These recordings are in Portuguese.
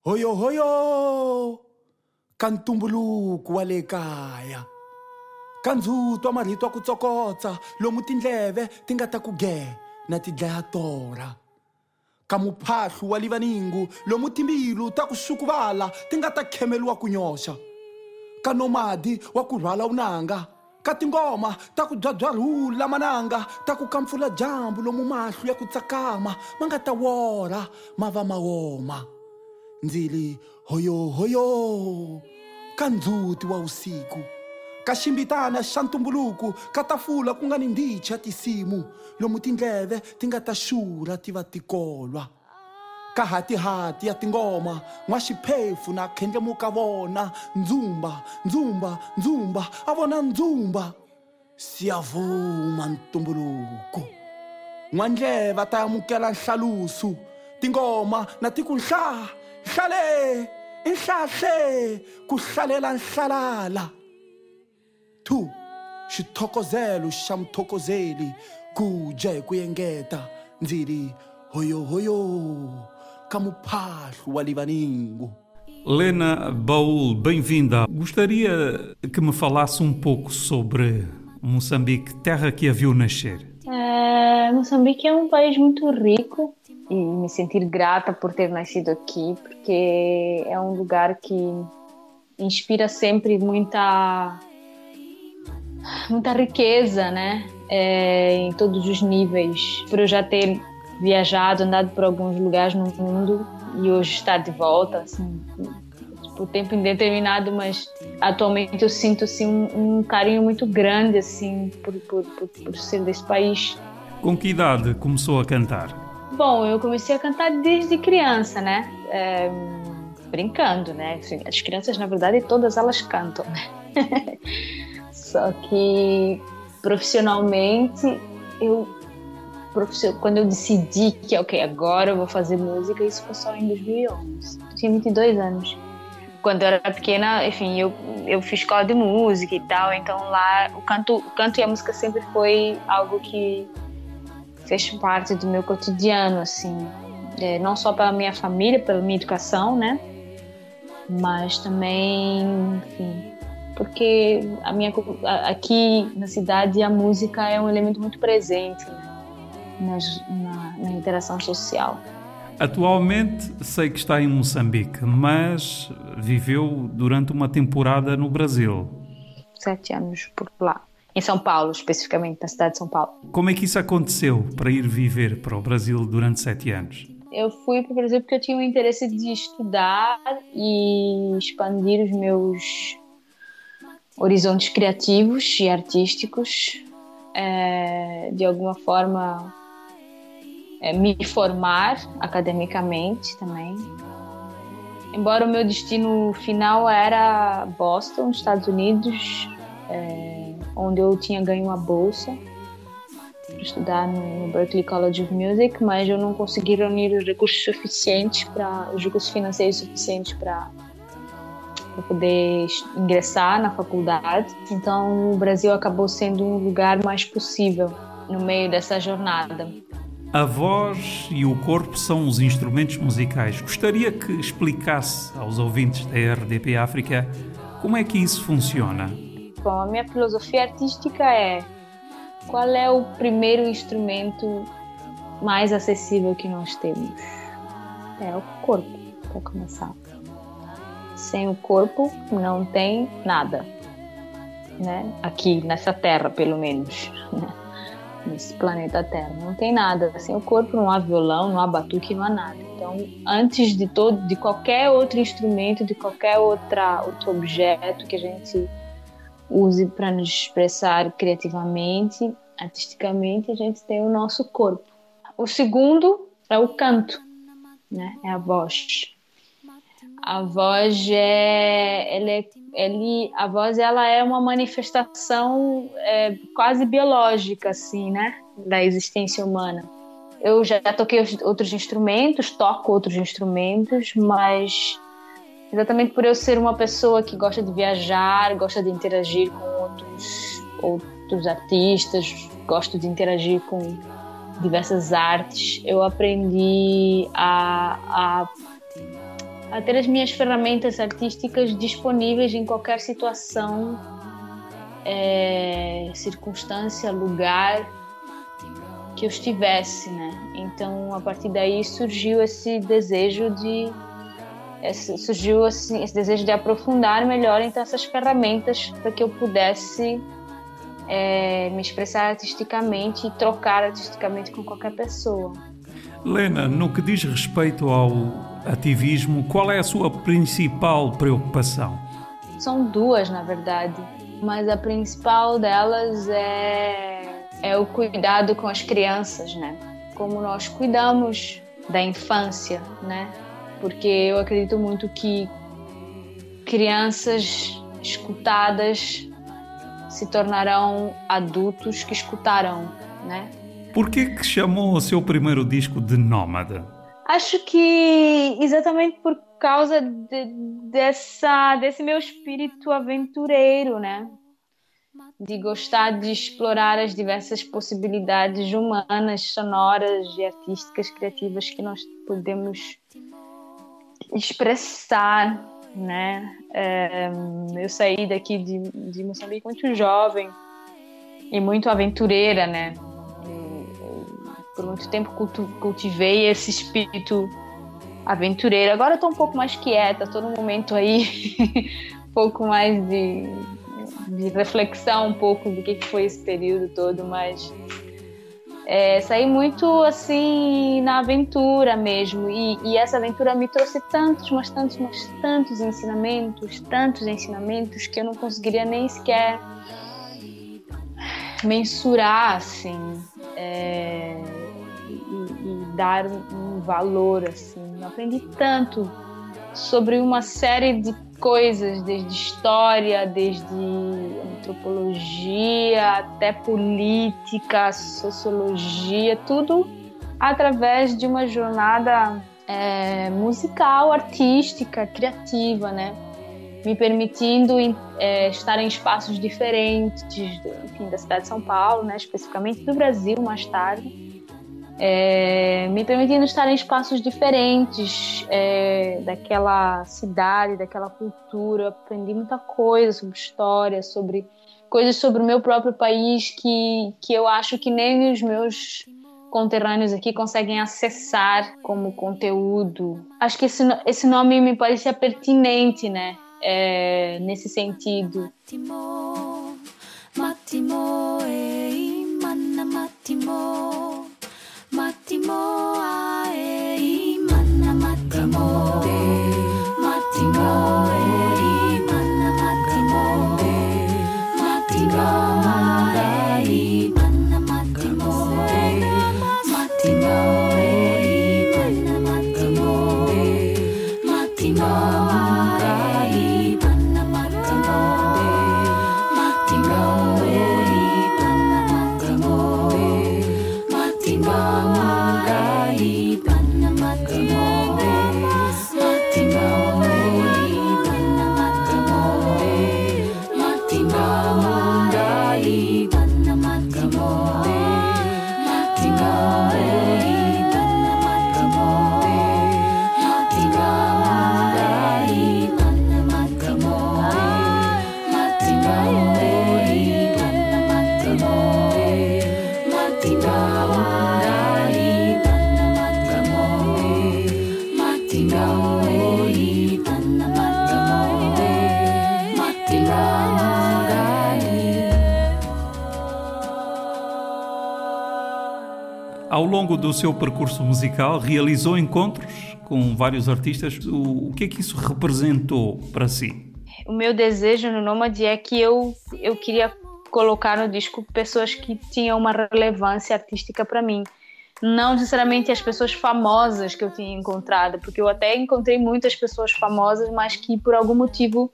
Hoyo hoyo! Ka ntumbuluko wa le kaya. Ka ndzhuti wa marito ya ku tsokotsa lomu tindleve ti nga ta ku ge na ti dlaya tora. Ka muphahlu wa livaningu lomu timbilu ta ku xukuvala ti nga ta khemeliwa ku nyoxa. Ka nomadi wa ku rhwala unanga ka tingoma ta ku byabyaruhula mananga ta ku kampfula dyambu lomu mahlu ya ku tsakama ma nga ta wora ma va ma woma ndzili hoyo hoyo. Ka ndzhuti wa vusiku. Ka ximbitana xa ntumbuluko ka tafula ku nga ni ndichi ya tisimu lomu tindleve ti nga ta xurha ti va ka hatihati ya tingoma n'waxiphefu na khendlemuka vona. Ndzumba ndzumba ndzumba a vona ndzumba. Siyavuma ntumbuluko. N'wandleva ta amukela nhlalusu tingoma na ti ku nhla hlale inhlahle ku hlalela nhlalala two xithokozelo xa muthokozeli ku dya hi ku yengeta ndzili hoyo hoyo ka wa livaningo Lena Baul, bem-vinda. Gostaria que me falasse um pouco sobre Moçambique, terra que a viu nascer. É, Moçambique é um país muito rico e me sentir grata por ter nascido aqui, porque é um lugar que inspira sempre muita muita riqueza, né? É, em todos os níveis. Por eu já ter viajado, andado por alguns lugares no mundo e hoje estar de volta, assim, por tempo indeterminado, mas atualmente eu sinto assim um, um carinho muito grande assim por, por, por, por ser desse país. Com que idade começou a cantar? Bom, eu comecei a cantar desde criança, né? É, brincando, né? Assim, as crianças, na verdade, todas elas cantam, né? Só que profissionalmente, eu quando eu decidi que, ok, agora eu vou fazer música, isso foi só em 2011. Eu tinha 22 anos. Quando eu era pequena, enfim, eu, eu fiz escola de música e tal, então lá o canto, o canto e a música sempre foi algo que fez parte do meu cotidiano, assim, é, não só pela minha família, pela minha educação, né? Mas também, enfim, porque a minha aqui na cidade a música é um elemento muito presente né? Nas, na, na interação social. Atualmente sei que está em Moçambique, mas viveu durante uma temporada no Brasil. Sete anos por lá. Em São Paulo, especificamente, na cidade de São Paulo. Como é que isso aconteceu para ir viver para o Brasil durante sete anos? Eu fui para o Brasil porque eu tinha o interesse de estudar e expandir os meus horizontes criativos e artísticos. É, de alguma forma, é, me formar academicamente também. Embora o meu destino final era Boston, Estados Unidos, é, onde eu tinha ganho uma bolsa para estudar no Berklee College of Music, mas eu não consegui reunir os recursos suficientes para os recursos financeiros suficientes para poder ingressar na faculdade. Então, o Brasil acabou sendo um lugar mais possível no meio dessa jornada. A voz e o corpo são os instrumentos musicais. Gostaria que explicasse aos ouvintes da RDP África como é que isso funciona. Bom, a minha filosofia artística é qual é o primeiro instrumento mais acessível que nós temos? É o corpo, para começar. Sem o corpo não tem nada, né? Aqui nessa terra, pelo menos. Né? nesse planeta Terra. Não tem nada. Sem o corpo não há violão, não há batuque, não há nada. Então, antes de todo, de qualquer outro instrumento, de qualquer outra outro objeto que a gente use para nos expressar criativamente, artisticamente, a gente tem o nosso corpo. O segundo é o canto, né? É a voz. A voz é, ela é ele, a voz ela é uma manifestação é, quase biológica, assim, né, da existência humana. Eu já toquei outros instrumentos, toco outros instrumentos, mas exatamente por eu ser uma pessoa que gosta de viajar, gosta de interagir com outros, outros artistas, gosto de interagir com diversas artes, eu aprendi a, a a ter as minhas ferramentas artísticas disponíveis em qualquer situação, é, circunstância, lugar que eu estivesse, né? Então, a partir daí surgiu esse desejo de surgiu assim, esse desejo de aprofundar melhor então essas ferramentas para que eu pudesse é, me expressar artisticamente e trocar artisticamente com qualquer pessoa. Lena, no que diz respeito ao ativismo, qual é a sua principal preocupação? São duas, na verdade, mas a principal delas é, é o cuidado com as crianças, né? Como nós cuidamos da infância, né? Porque eu acredito muito que crianças escutadas se tornarão adultos que escutarão, né? Por que, que chamou o seu primeiro disco de Nómada? Acho que exatamente por causa de, dessa, desse meu espírito aventureiro, né? De gostar de explorar as diversas possibilidades humanas, sonoras e artísticas, criativas que nós podemos expressar, né? É, eu saí daqui de, de Moçambique muito jovem e muito aventureira, né? por muito tempo cultivei esse espírito aventureiro. Agora estou um pouco mais quieta, estou num momento aí um pouco mais de, de reflexão um pouco do que, que foi esse período todo, mas é, saí muito assim na aventura mesmo e, e, essa aventura me trouxe tantos, mas tantos, mas tantos ensinamentos, tantos ensinamentos que eu não conseguiria nem sequer mensurar assim. É, dar um valor assim. Eu aprendi tanto sobre uma série de coisas, desde história, desde antropologia, até política, sociologia, tudo através de uma jornada é, musical, artística, criativa, né? Me permitindo é, estar em espaços diferentes, enfim, da cidade de São Paulo, né? Especificamente do Brasil, mais tarde é, me permitindo estar em espaços diferentes é, daquela cidade, daquela cultura. Aprendi muita coisa sobre história, sobre coisas sobre o meu próprio país que, que eu acho que nem os meus conterrâneos aqui conseguem acessar como conteúdo. Acho que esse, esse nome me parecia pertinente, né? É, nesse sentido. Matimo, matimo, ei, mana, matimo. Matimo ae longo do seu percurso musical, realizou encontros com vários artistas. O, o que é que isso representou para si? O meu desejo no Nômade é que eu, eu queria colocar no disco pessoas que tinham uma relevância artística para mim. Não necessariamente as pessoas famosas que eu tinha encontrado, porque eu até encontrei muitas pessoas famosas, mas que por algum motivo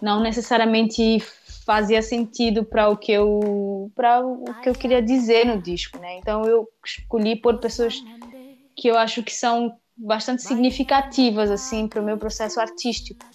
não necessariamente fazia sentido para o que eu para o que eu queria dizer no disco, né? Então eu escolhi por pessoas que eu acho que são bastante significativas assim para o meu processo artístico.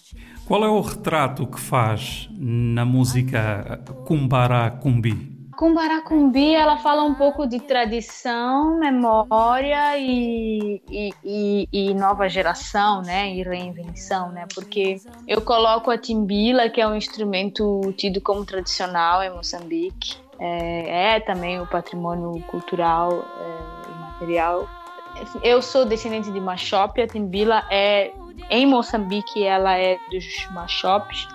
Qual é o retrato que faz na música Kumbara Kumbi? Com Baracumbi, ela fala um pouco de tradição, memória e, e, e, e, nova geração, né? E reinvenção, né? Porque eu coloco a timbila, que é um instrumento tido como tradicional em Moçambique. É, é também o patrimônio cultural é, e material. Eu sou descendente de Machop, a timbila é... Em Moçambique, ela é dos Machopes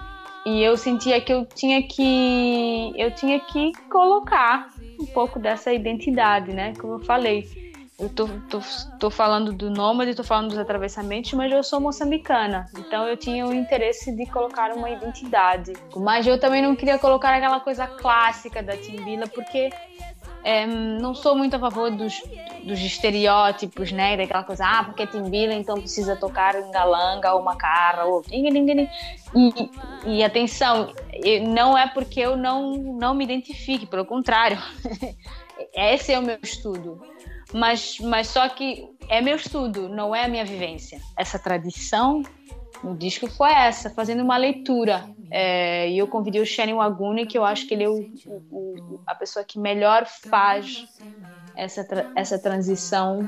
e eu sentia que eu tinha que eu tinha que colocar um pouco dessa identidade, né? Como eu falei, eu tô, tô, tô falando do nômade, tô falando dos atravessamentos, mas eu sou moçambicana, então eu tinha o interesse de colocar uma identidade. Mas eu também não queria colocar aquela coisa clássica da Timbila, porque é, não sou muito a favor dos, dos estereótipos, né? Daquela coisa, ah, porque é timbila, então precisa tocar em galanga ou macarra ou... E, e atenção, não é porque eu não, não me identifique, pelo contrário. Esse é o meu estudo. Mas, mas só que é meu estudo, não é a minha vivência. Essa tradição no disco foi essa, fazendo uma leitura. É, e eu convidei o Shane Waguni, que eu acho que ele é o, o, a pessoa que melhor faz essa, essa transição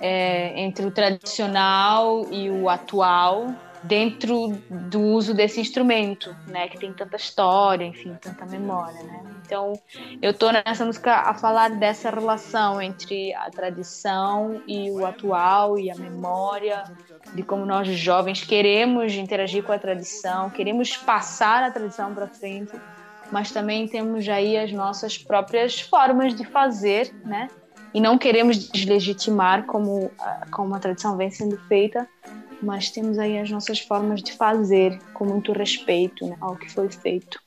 é, entre o tradicional e o atual dentro do uso desse instrumento, né, que tem tanta história, enfim, tanta memória, né? Então, eu tô nessa música a falar dessa relação entre a tradição e o atual e a memória, de como nós jovens queremos interagir com a tradição, queremos passar a tradição para frente, mas também temos aí as nossas próprias formas de fazer, né? E não queremos deslegitimar como como a tradição vem sendo feita, mas temos aí as nossas formas de fazer com muito respeito né, ao que foi feito.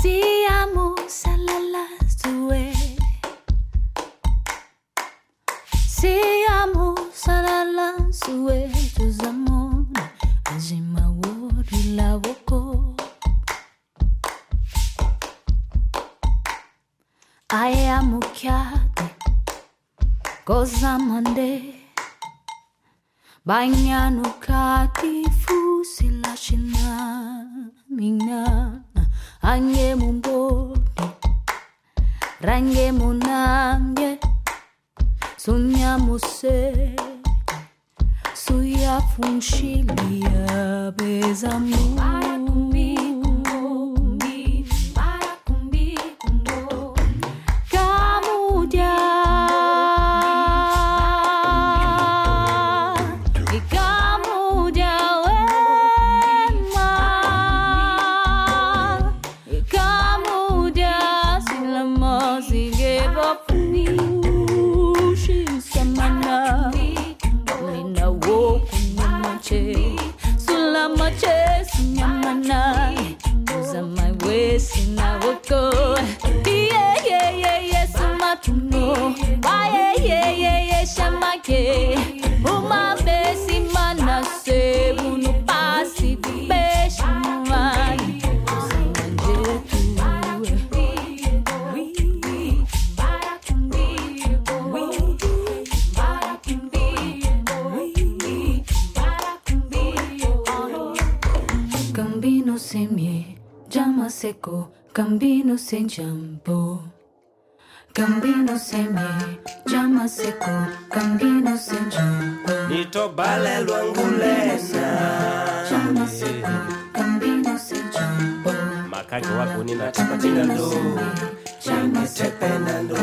Siamo salala sue Siamo salala sue Tuzamona Ajima wori la aye amukyade kozamande banyanukati fusilashina mina ange mumboni range suya sunyamuse suyafunshiliya bezamu noche Sola noche mañana Usa my way sina wako. Yeah yeah yeah yeah sama tuno. Yeah yeah yeah yeah shama yeah jumbo. Gambino seme, jama seko, gambino se jumbo. Nitobale lwangule jama seko, gambino se jumbo. Makaji wako ninataka tena ndo, jama tepe na ndo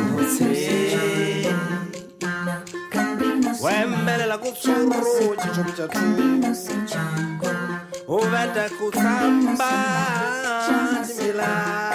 wembele la kusuru chicho chatu uvete kusamba timila.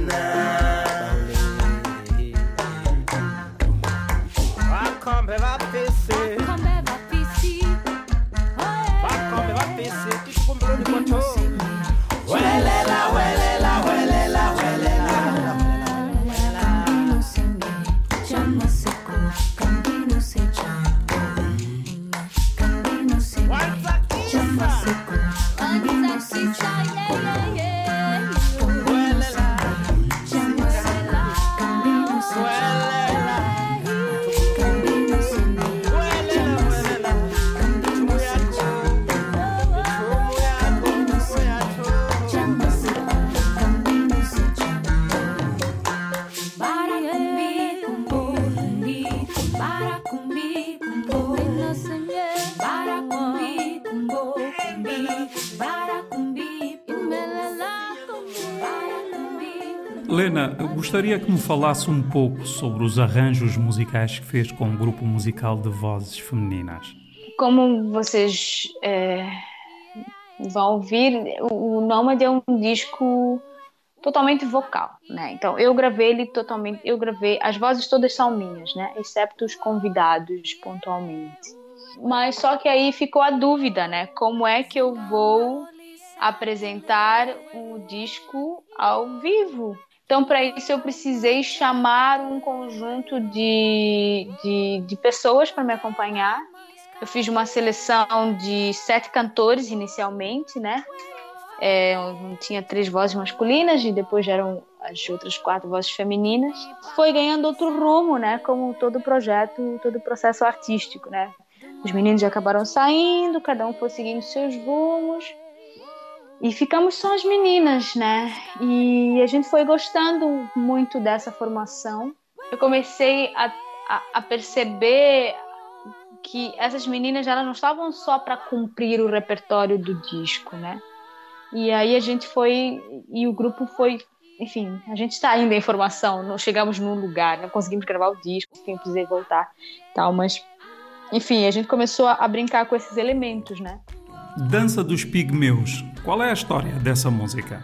gostaria que me falasse um pouco sobre os arranjos musicais que fez com o grupo musical de vozes femininas. Como vocês é, vão ouvir, o Nômade é um disco totalmente vocal, né? Então eu gravei ele totalmente, eu gravei, as vozes todas são minhas, né? Exceto os convidados pontualmente. Mas só que aí ficou a dúvida, né? Como é que eu vou apresentar o disco ao vivo? Então, para isso, eu precisei chamar um conjunto de, de, de pessoas para me acompanhar. Eu fiz uma seleção de sete cantores inicialmente, né? É, tinha três vozes masculinas e depois eram as outras quatro vozes femininas. Foi ganhando outro rumo, né? Como todo projeto, todo processo artístico, né? Os meninos acabaram saindo, cada um foi seguindo seus rumos. E ficamos só as meninas, né? E a gente foi gostando muito dessa formação. Eu comecei a, a, a perceber que essas meninas elas não estavam só para cumprir o repertório do disco, né? E aí a gente foi e o grupo foi, enfim, a gente está ainda em formação, não chegamos num lugar, não conseguimos gravar o disco, enfim, precisei voltar, tal, mas enfim, a gente começou a, brincar com esses elementos, né? Dança dos Pigmeus. Qual é a história dessa música?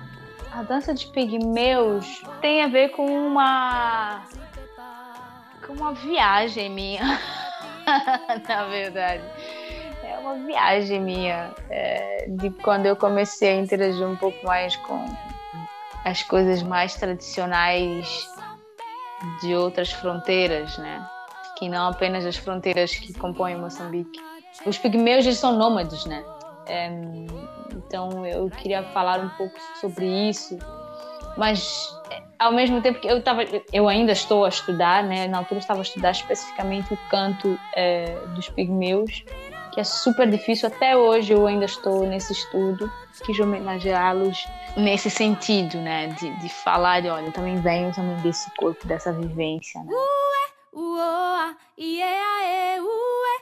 A Dança dos Pigmeus tem a ver com uma com uma viagem minha, na verdade. É uma viagem minha é, de quando eu comecei a interagir um pouco mais com as coisas mais tradicionais de outras fronteiras, né? que não apenas as fronteiras que compõem Moçambique. Os pigmeus eles são nômades, né? É, então eu queria falar um pouco sobre isso, mas ao mesmo tempo que eu estava, eu ainda estou a estudar, né? Na altura estava a estudar especificamente o canto é, dos pigmeus, que é super difícil até hoje. Eu ainda estou nesse estudo, quis homenageá-los nesse sentido, né? De, de falar, de, olha, eu também venho também desse corpo, dessa vivência. Né? ue,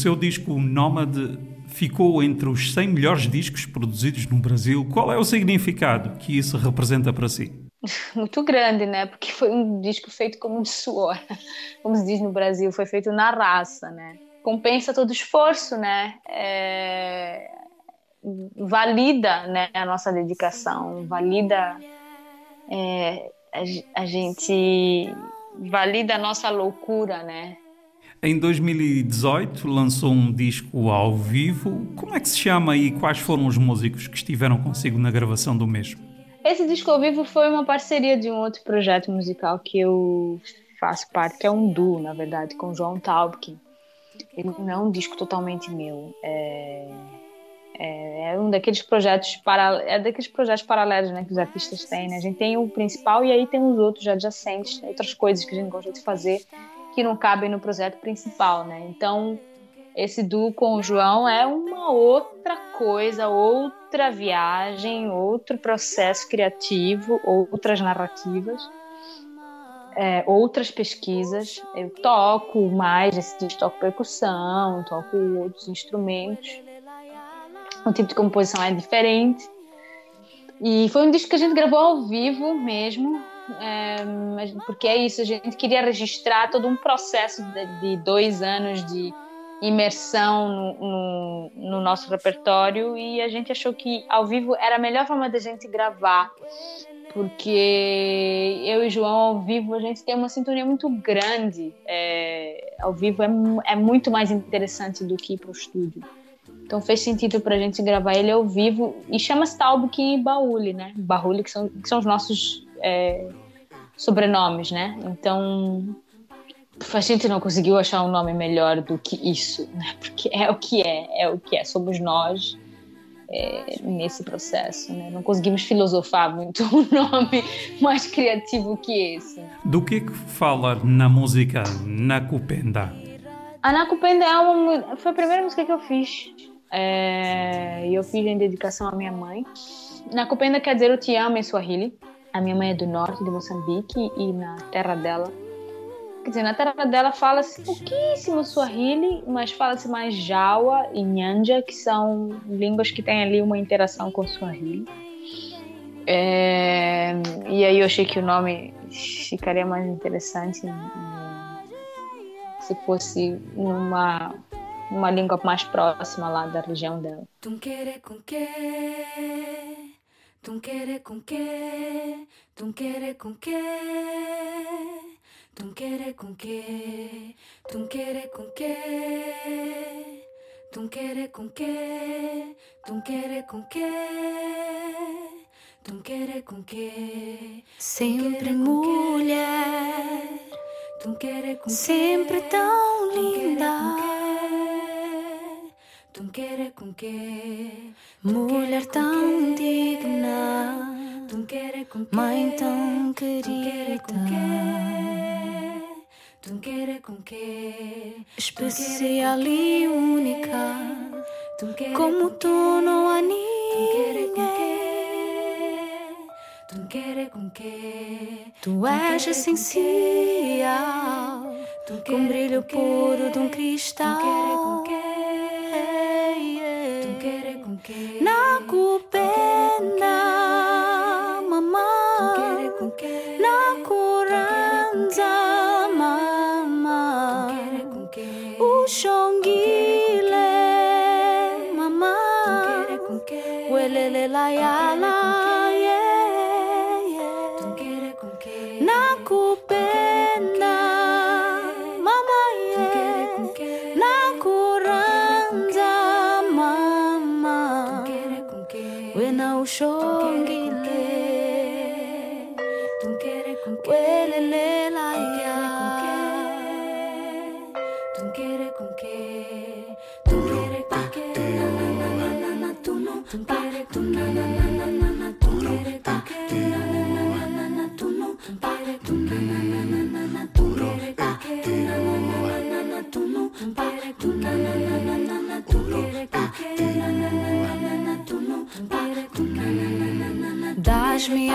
seu disco Nómade ficou entre os 100 melhores discos produzidos no Brasil. Qual é o significado que isso representa para si? Muito grande, né? Porque foi um disco feito como de suor, como se diz no Brasil, foi feito na raça, né? Compensa todo o esforço, né? É... Valida né, a nossa dedicação, valida é, a gente valida a nossa loucura, né? Em 2018 lançou um disco ao vivo. Como é que se chama e quais foram os músicos que estiveram consigo na gravação do mesmo? Esse disco ao vivo foi uma parceria de um outro projeto musical que eu faço parte, que é um duo, na verdade, com João Taubkin. Ele não é um disco totalmente meu. É, é, é um daqueles projetos para, é daqueles projetos paralelos, né, que os artistas têm. Né? A gente tem o principal e aí tem os outros adjacentes, outras coisas que a gente gosta de fazer que não cabem no projeto principal, né? Então, esse duo com o João é uma outra coisa, outra viagem, outro processo criativo, outras narrativas, é, outras pesquisas. Eu toco mais, disco toco percussão, toco outros instrumentos. O tipo de composição é diferente. E foi um disco que a gente gravou ao vivo mesmo, é, porque é isso, a gente queria registrar todo um processo de, de dois anos de imersão no, no, no, nosso repertório e a gente achou que ao vivo era a melhor forma da gente gravar, porque eu e João ao vivo a gente tem uma sintonia muito grande, é, ao vivo é, é muito mais interessante do que ir para o estúdio. Então fez sentido para a gente gravar ele ao vivo e chama-se Talbuki e Bauli, né? Bauli, que são, que são os nossos é, sobrenomes, né? Então a gente não conseguiu achar um nome melhor do que isso, né? Porque é o que é, é o que é, somos nós é, nesse processo, né? Não conseguimos filosofar muito um nome mais criativo que esse. Do que fala na música Nakupenda? A Nakupenda é uma, foi a primeira música que eu fiz. É, e eu fiz em dedicação à minha mãe. Nakupenda quer dizer eu te amo em Swahili. A minha mãe é do norte de Moçambique e na terra dela, quer dizer, na terra dela fala-se pouquíssimo Swahili, mas fala-se mais Jawa e Nyanja, que são línguas que têm ali uma interação com Swahili. É, e aí eu achei que o nome ficaria mais interessante se fosse numa uma língua mais próxima lá da região dela. Tu quieres con qué, tu quieres con qué, tu quieres con qué, tu quieres con qué, tu quieres con qué, tu quieres con qué, tu quieres con qué. Sempre mulher, tu quieres con sempre tão linda. Mulher tão digna, mãe tão querida. Tu queres com que? Especial e única, como tu não há ninguém. Tu és essencial, com brilho puro de um cristal. Nakupenda wena ushongile tunkerekuelele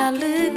I look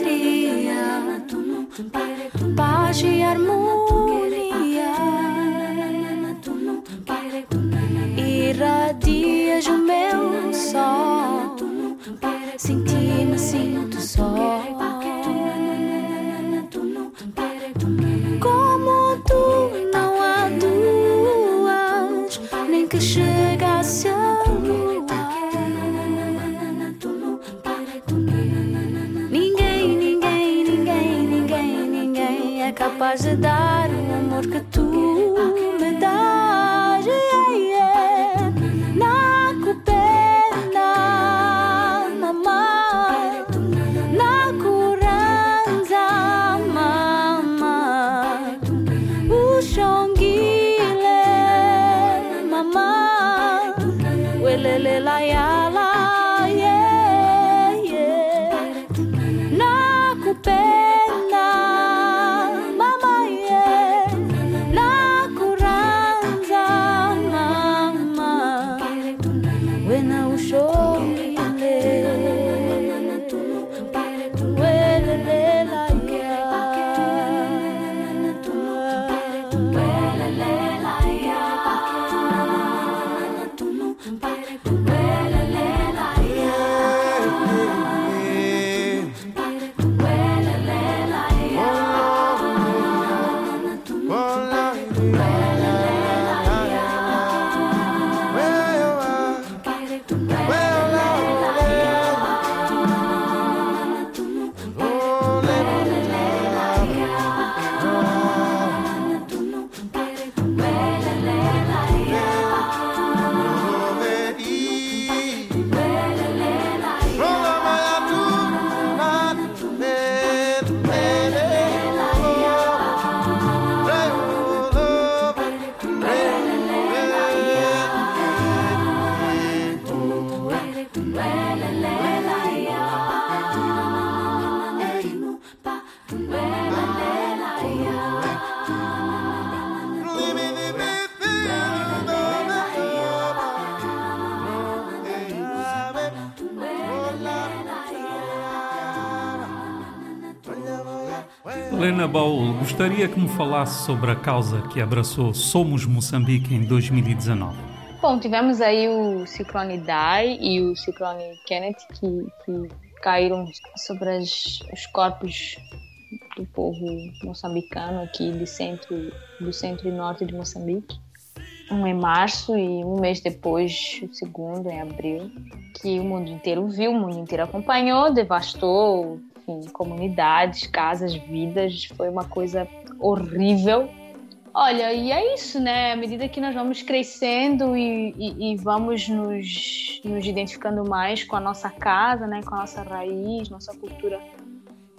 gostaria que me falasse sobre a causa que abraçou Somos Moçambique em 2019. Bom, tivemos aí o ciclone Dai e o ciclone Kenneth que, que caíram sobre as, os corpos do povo moçambicano aqui centro, do centro e norte de Moçambique. Um em março e um mês depois, o segundo, em abril, que o mundo inteiro viu, o mundo inteiro acompanhou, devastou enfim, comunidades, casas, vidas. Foi uma coisa horrível. Olha, e é isso, né? À medida que nós vamos crescendo e, e, e vamos nos, nos identificando mais com a nossa casa, né? com a nossa raiz, nossa cultura,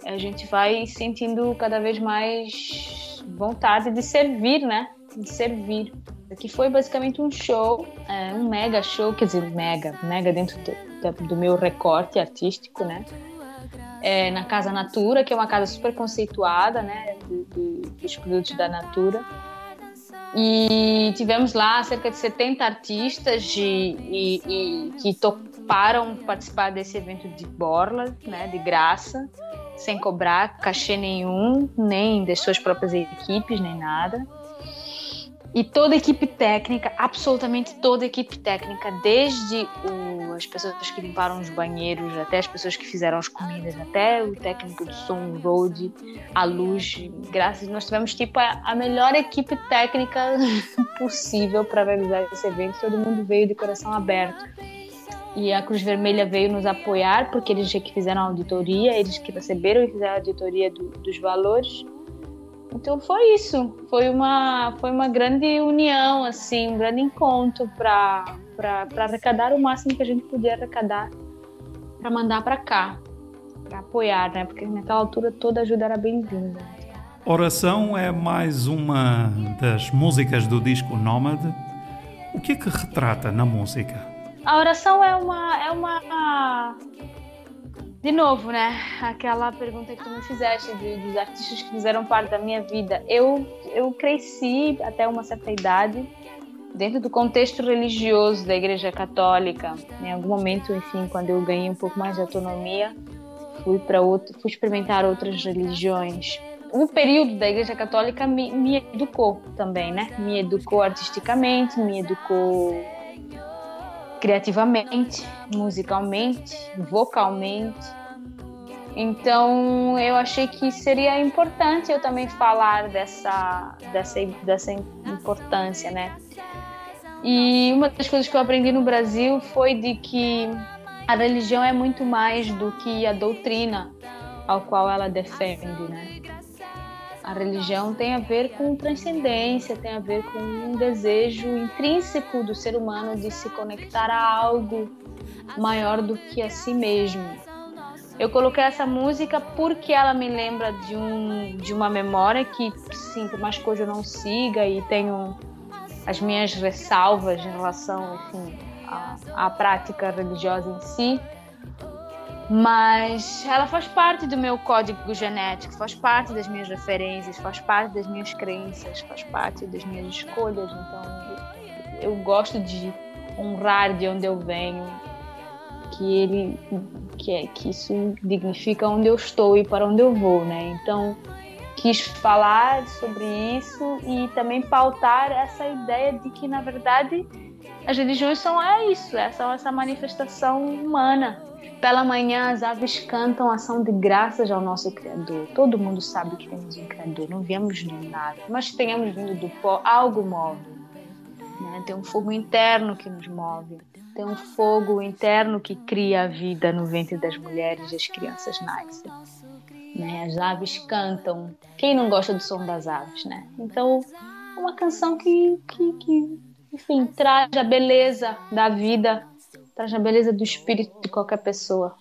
a gente vai sentindo cada vez mais vontade de servir, né? De servir. Aqui foi basicamente um show, é, um mega show, quer dizer, mega, mega dentro do, do meu recorte artístico, né? É, na Casa Natura, que é uma casa super conceituada, né, de, de, dos produtos da Natura. E tivemos lá cerca de 70 artistas e, e, e que toparam participar desse evento de borla, né, de graça, sem cobrar cachê nenhum, nem das suas próprias equipes, nem nada. E toda a equipe técnica, absolutamente toda a equipe técnica, desde o, as pessoas que limparam os banheiros, até as pessoas que fizeram as comidas, até o técnico de som, o road, a luz, graças nós tivemos tipo a, a melhor equipe técnica possível para realizar esse evento. Todo mundo veio de coração aberto. E a Cruz Vermelha veio nos apoiar, porque eles que fizeram a auditoria, eles que receberam e fizeram a auditoria do, dos valores Então foi isso, foi uma, foi uma grande união, assim, um grande encontro para arrecadar o máximo que a gente podia arrecadar para mandar para cá, para apoiar, né? Porque naquela altura toda ajuda era bem-vinda. Oração é mais uma das músicas do disco Nómade. O que é que retrata na música? A oração é uma, é uma de novo, né? Aquela pergunta que tu me fizeste de, dos artistas que fizeram parte da minha vida. Eu, eu cresci até uma certa idade dentro do contexto religioso da Igreja Católica. Em algum momento, enfim, quando eu ganhei um pouco mais de autonomia, fui para outro, fui experimentar outras religiões. Um período da Igreja Católica me, me educou também, né? Me educou artisticamente, me educou criativamente, musicalmente, vocalmente. Então eu achei que seria importante eu também falar dessa, dessa, dessa importância, né? E uma das coisas que eu aprendi no Brasil foi de que a religião é muito mais do que a doutrina ao qual ela defende, né? A religião tem a ver com transcendência, tem a ver com um desejo intrínseco do ser humano de se conectar a algo maior do que a si mesmo. Eu coloquei essa música porque ela me lembra de, um, de uma memória que, sim, por mais que hoje eu não siga e tenho as minhas ressalvas em relação, enfim, à, à prática religiosa em si, mas ela faz parte do meu código genético, faz parte das minhas referências, faz parte das minhas crenças, faz parte das minhas escolhas. Então eu gosto de honrar de onde eu venho, que ele que é que isso dignifica onde eu estou e para onde eu vou, né? Então quis falar sobre isso e também pautar essa ideia de que na verdade as religiões são é isso, é só essa manifestação humana pela manhã as aves cantam ação de graças ao nosso Criador. Todo mundo sabe que temos um Criador, não viemos de nada, mas tenhamos vindo do pó, algo move. Né? Tem um fogo interno que nos move. Tem um fogo interno que cria a vida no ventre das mulheres e as crianças nascem. Né? As aves cantam. Quem não gosta do som das aves, né? Então, uma canção que, que, que enfim, traz a beleza da vida traz a beleza do espírito de qualquer pessoa.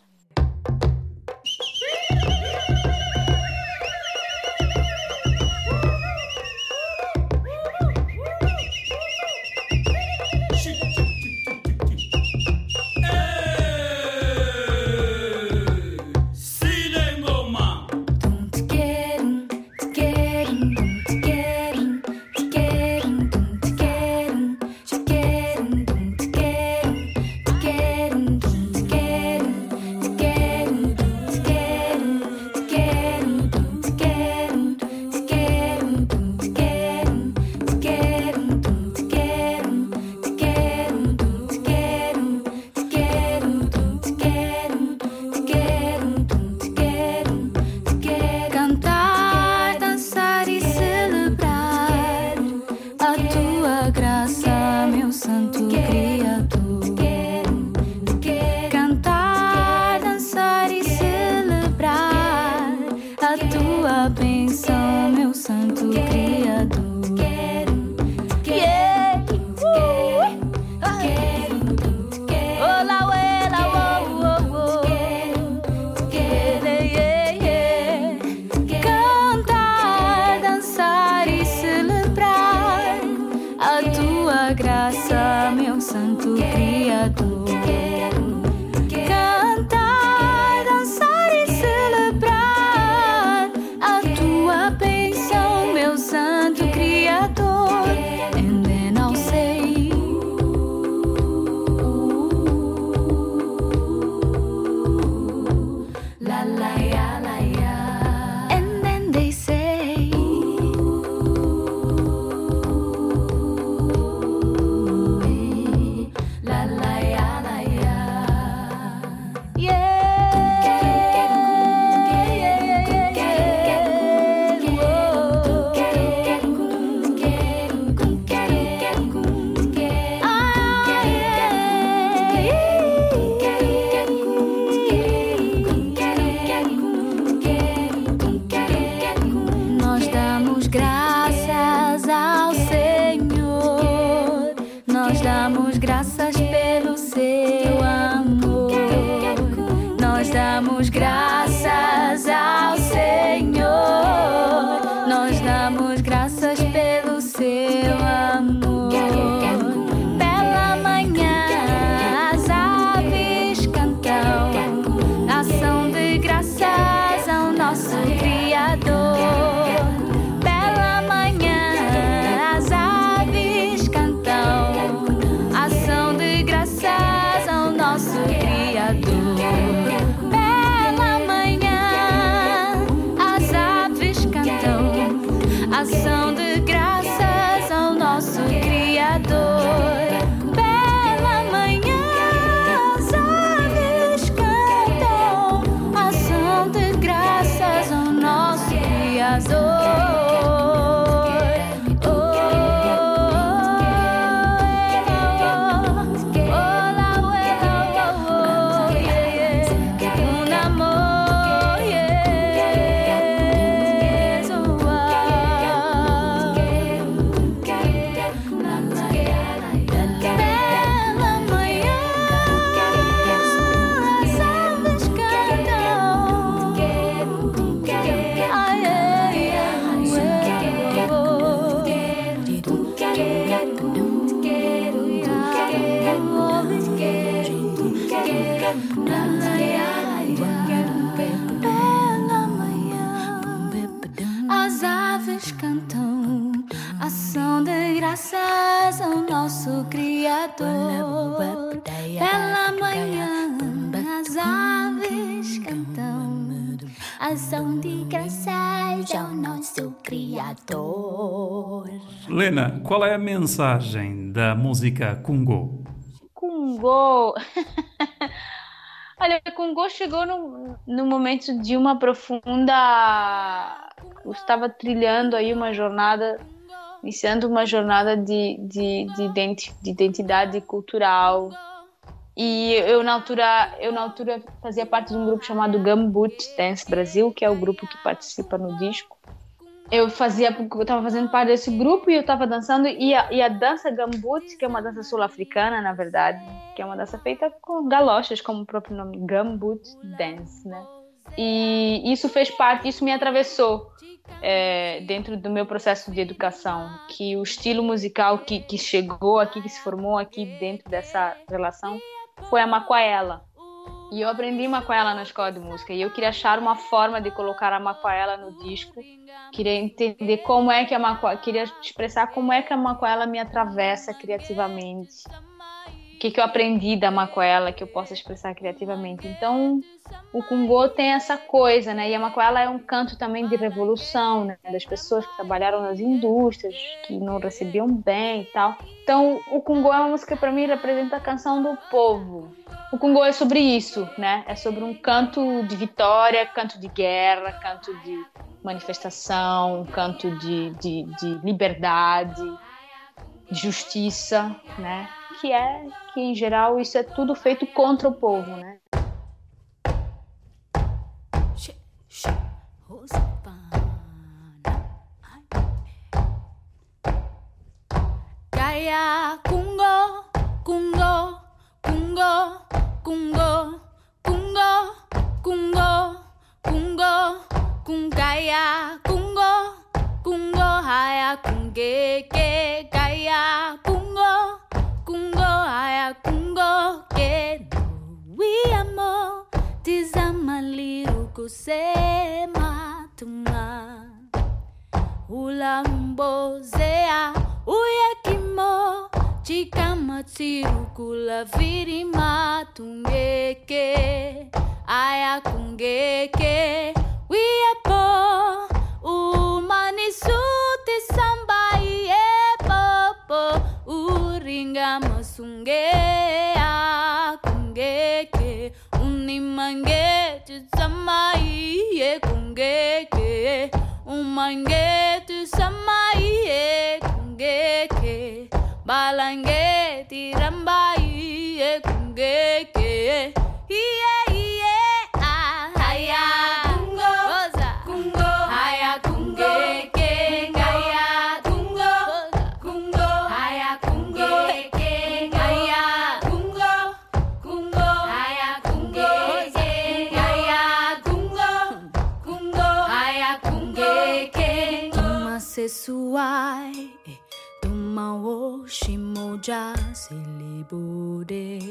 Lena, qual é a mensagem da música Congo? Congo. Olha, Congo chegou no, no momento de uma profunda. Eu estava trilhando aí uma jornada, iniciando uma jornada de, de, de, de identidade cultural. E eu na altura, eu na altura fazia parte de um grupo chamado Gambut Dance Brasil, que é o grupo que participa no disco. Eu fazia, eu estava fazendo parte desse grupo e eu estava dançando e a, e a dança Gambut, que é uma dança sul-africana, na verdade, que é uma dança feita com galochas, como o próprio nome, Gambut Dance, né? E isso fez parte, isso me atravessou é, dentro do meu processo de educação, que o estilo musical que, que chegou aqui, que se formou aqui dentro dessa relação, foi a maquaela. E eu aprendi maquaela na escola de música e eu queria achar uma forma de colocar a maquaela no disco. Queria entender como é que a maquaela, queria expressar como é que a maquaela me atravessa criativamente. O que, que eu aprendi da maquaela que eu possa expressar criativamente. Então, o Congo tem essa coisa, né? E a maquaela é um canto também de revolução, né? Das pessoas que trabalharam nas indústrias, que não recebiam bem e tal. Então, o Congo é uma música para mim representa a canção do povo. O Congo é sobre isso, né? É sobre um canto de vitória, canto de guerra, canto de manifestação, canto de, de, de liberdade, de justiça, né? Que é que em geral isso é tudo feito contra o povo, né? Kaya kungo, kungo, kungo, kungo, kungo, kungo, kungo, kungaya, kungo, kungo, haya kungeke, kusema tunga. ulambozea uyekimo chikamatsirukula virima tungeke aya kungeke wiyepo umanisute sambai yepopo uringa masungea umange tusamaiye kungeke balange jazz ilibode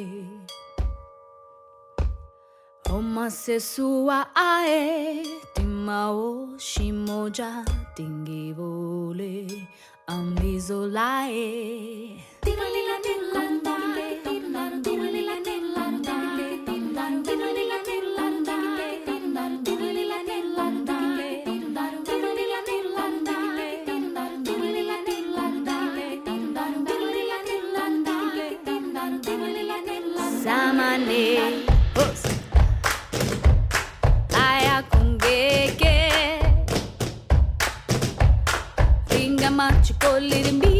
omasesua ae timao shimoja tingibole ambizolae timalila മാച്ചുകൊല്ലിരുമ്പി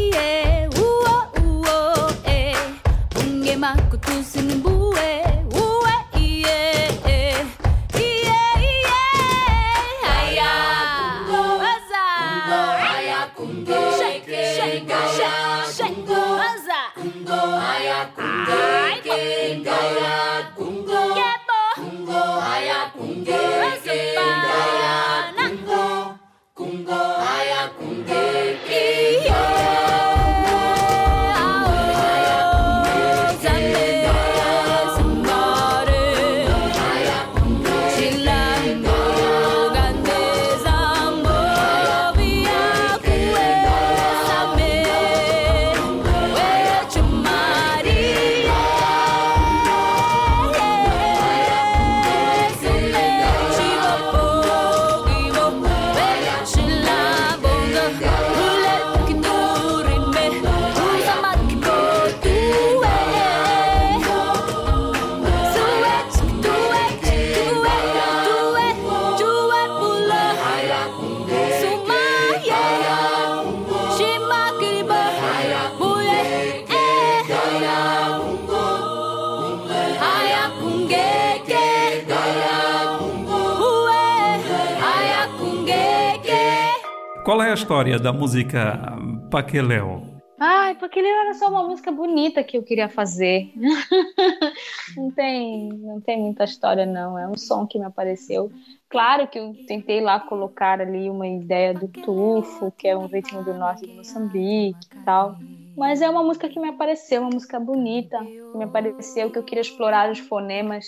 história da música Paqueleu? Ai, ele era só uma música bonita que eu queria fazer. não tem, não tem muita história não, é um som que me apareceu. Claro que eu tentei lá colocar ali uma ideia do tufo, que é um ritmo do norte de Moçambique e tal. Mas é uma música que me apareceu, uma música bonita, que me apareceu que eu queria explorar os fonemas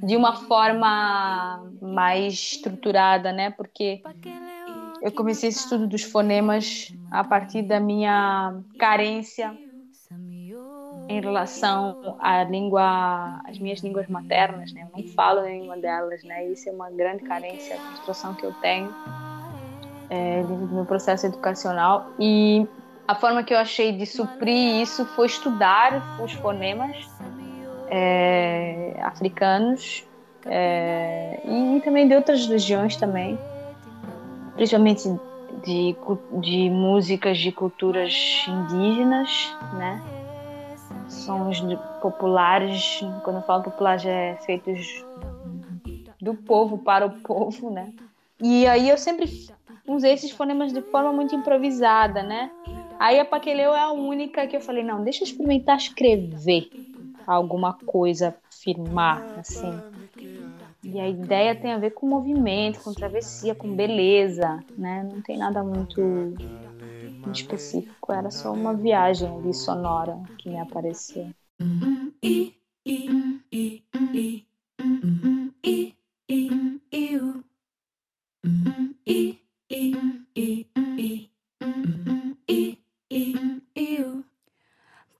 de uma forma mais estruturada, né? Porque eu comecei esse estudo dos fonemas a partir da minha carência em relação à língua, às minhas línguas maternas, né? Eu não falo nenhuma delas, né? Isso é uma grande carência, a frustração que eu tenho é, meu processo educacional e a forma que eu achei de suprir isso foi estudar os fonemas é, africanos é, e também de outras regiões também principalmente de, de músicas de culturas indígenas, né? Sons populares, quando eu falo populares é feitos do povo para o povo, né? E aí eu sempre usei esses fonemas de forma muito improvisada, né? Aí a Paqueleu é a única que eu falei, não, deixa eu experimentar escrever alguma coisa, firmar, assim. E a ideia tem a ver com movimento, com travessia, com beleza, né? Não tem nada muito, muito específico, era só uma viagem ali sonora que me apareceu.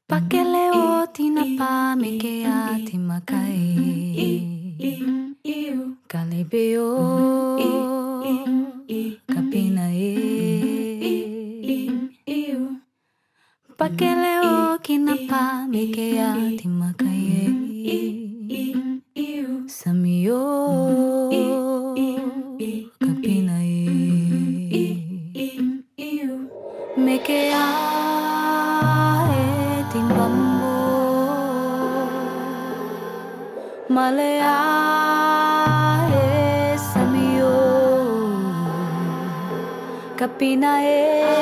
Pakeleo tina pa me ke ati makai Kalebeo kapina e Pakeleo kina pa me ke ati makai Samio पिनाए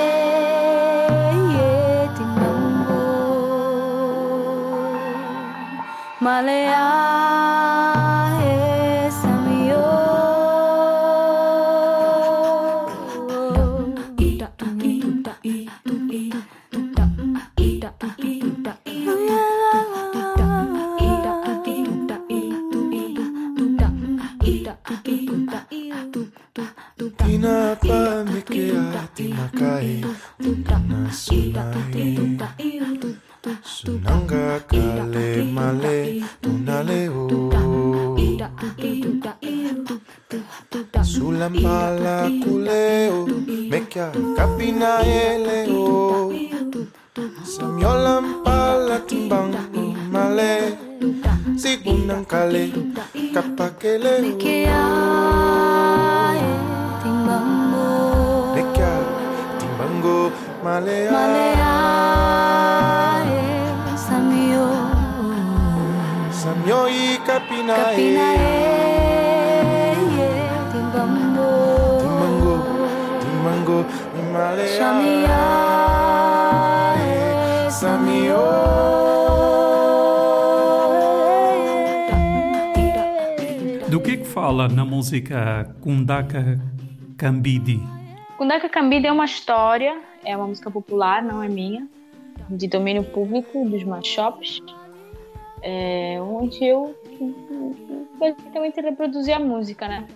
inaeleo samyola mpala tumbang male. Sigunang kale kapakele mekea timbango. Mekea timbango malea malea samyo samyo fala na música Kundaka Kambidi? Kundaka Kambida é uma história, é uma música popular, não é minha, de domínio público dos mashups, é, onde eu basicamente reproduzi a música, né?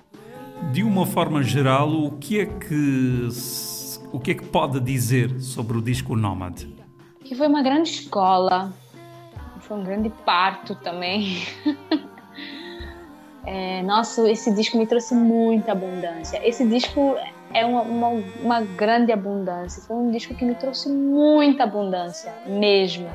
De uma forma geral, o que é que o que é que pode dizer sobre o disco Nomad? Que foi uma grande escola, foi um grande parto também. É, nossa, esse disco me trouxe muita abundância. Esse disco é uma, uma, uma, grande abundância. Foi um disco que me trouxe muita abundância, mesmo.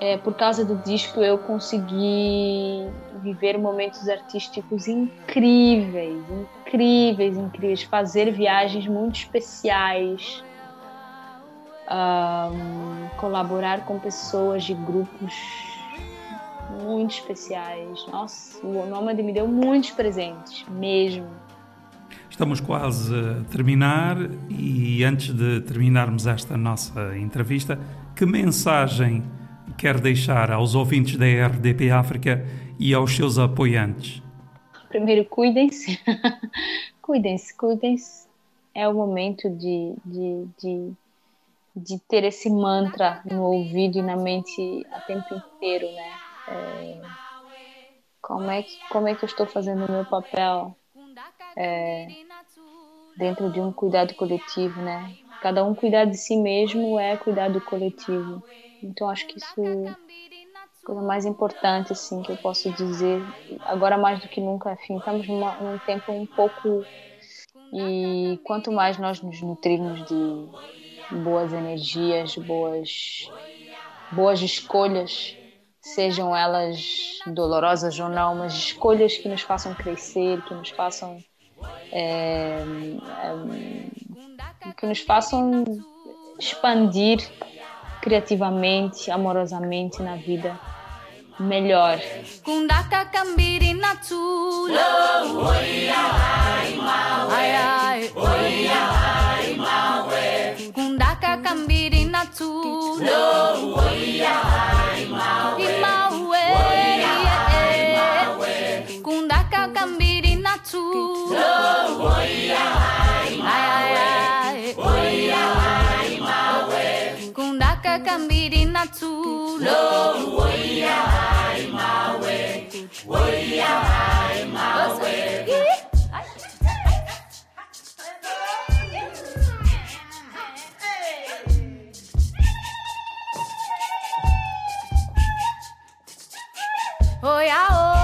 É, por causa do disco, eu consegui viver momentos artísticos incríveis, incríveis, incríveis. Fazer viagens muito especiais. Um, colaborar com pessoas de grupos muito especiais. Nossa, o Nômade me deu muitos presentes, mesmo. Estamos quase a terminar e antes de terminarmos esta nossa entrevista, que mensagem quer deixar aos ouvintes da RDP África e aos seus apoiantes? Primeiro, cuidem-se. cuidem-se, cuidem-se. É o momento de, de, de, de ter esse mantra no ouvido e na mente a tempo inteiro, né? É, como, é que, como é que eu estou fazendo o meu papel é, dentro de um cuidado coletivo, né? Cada um cuidar de si mesmo é cuidado coletivo. Então acho que isso é a coisa mais importante assim que eu posso dizer. Agora mais do que nunca, enfim, estamos numa, num tempo um pouco e quanto mais nós nos nutrirmos de boas energias, boas boas escolhas sejam elas dolorosas ou não, mas escolhas que nos façam crescer, que nos façam é, é, que nos façam expandir criativamente, amorosamente na vida melhor. Kundaka kambiri natsulo Ai ai kambiri natsulo Ai ai ai Kundaka kambiri natsulo Oh yeah, oh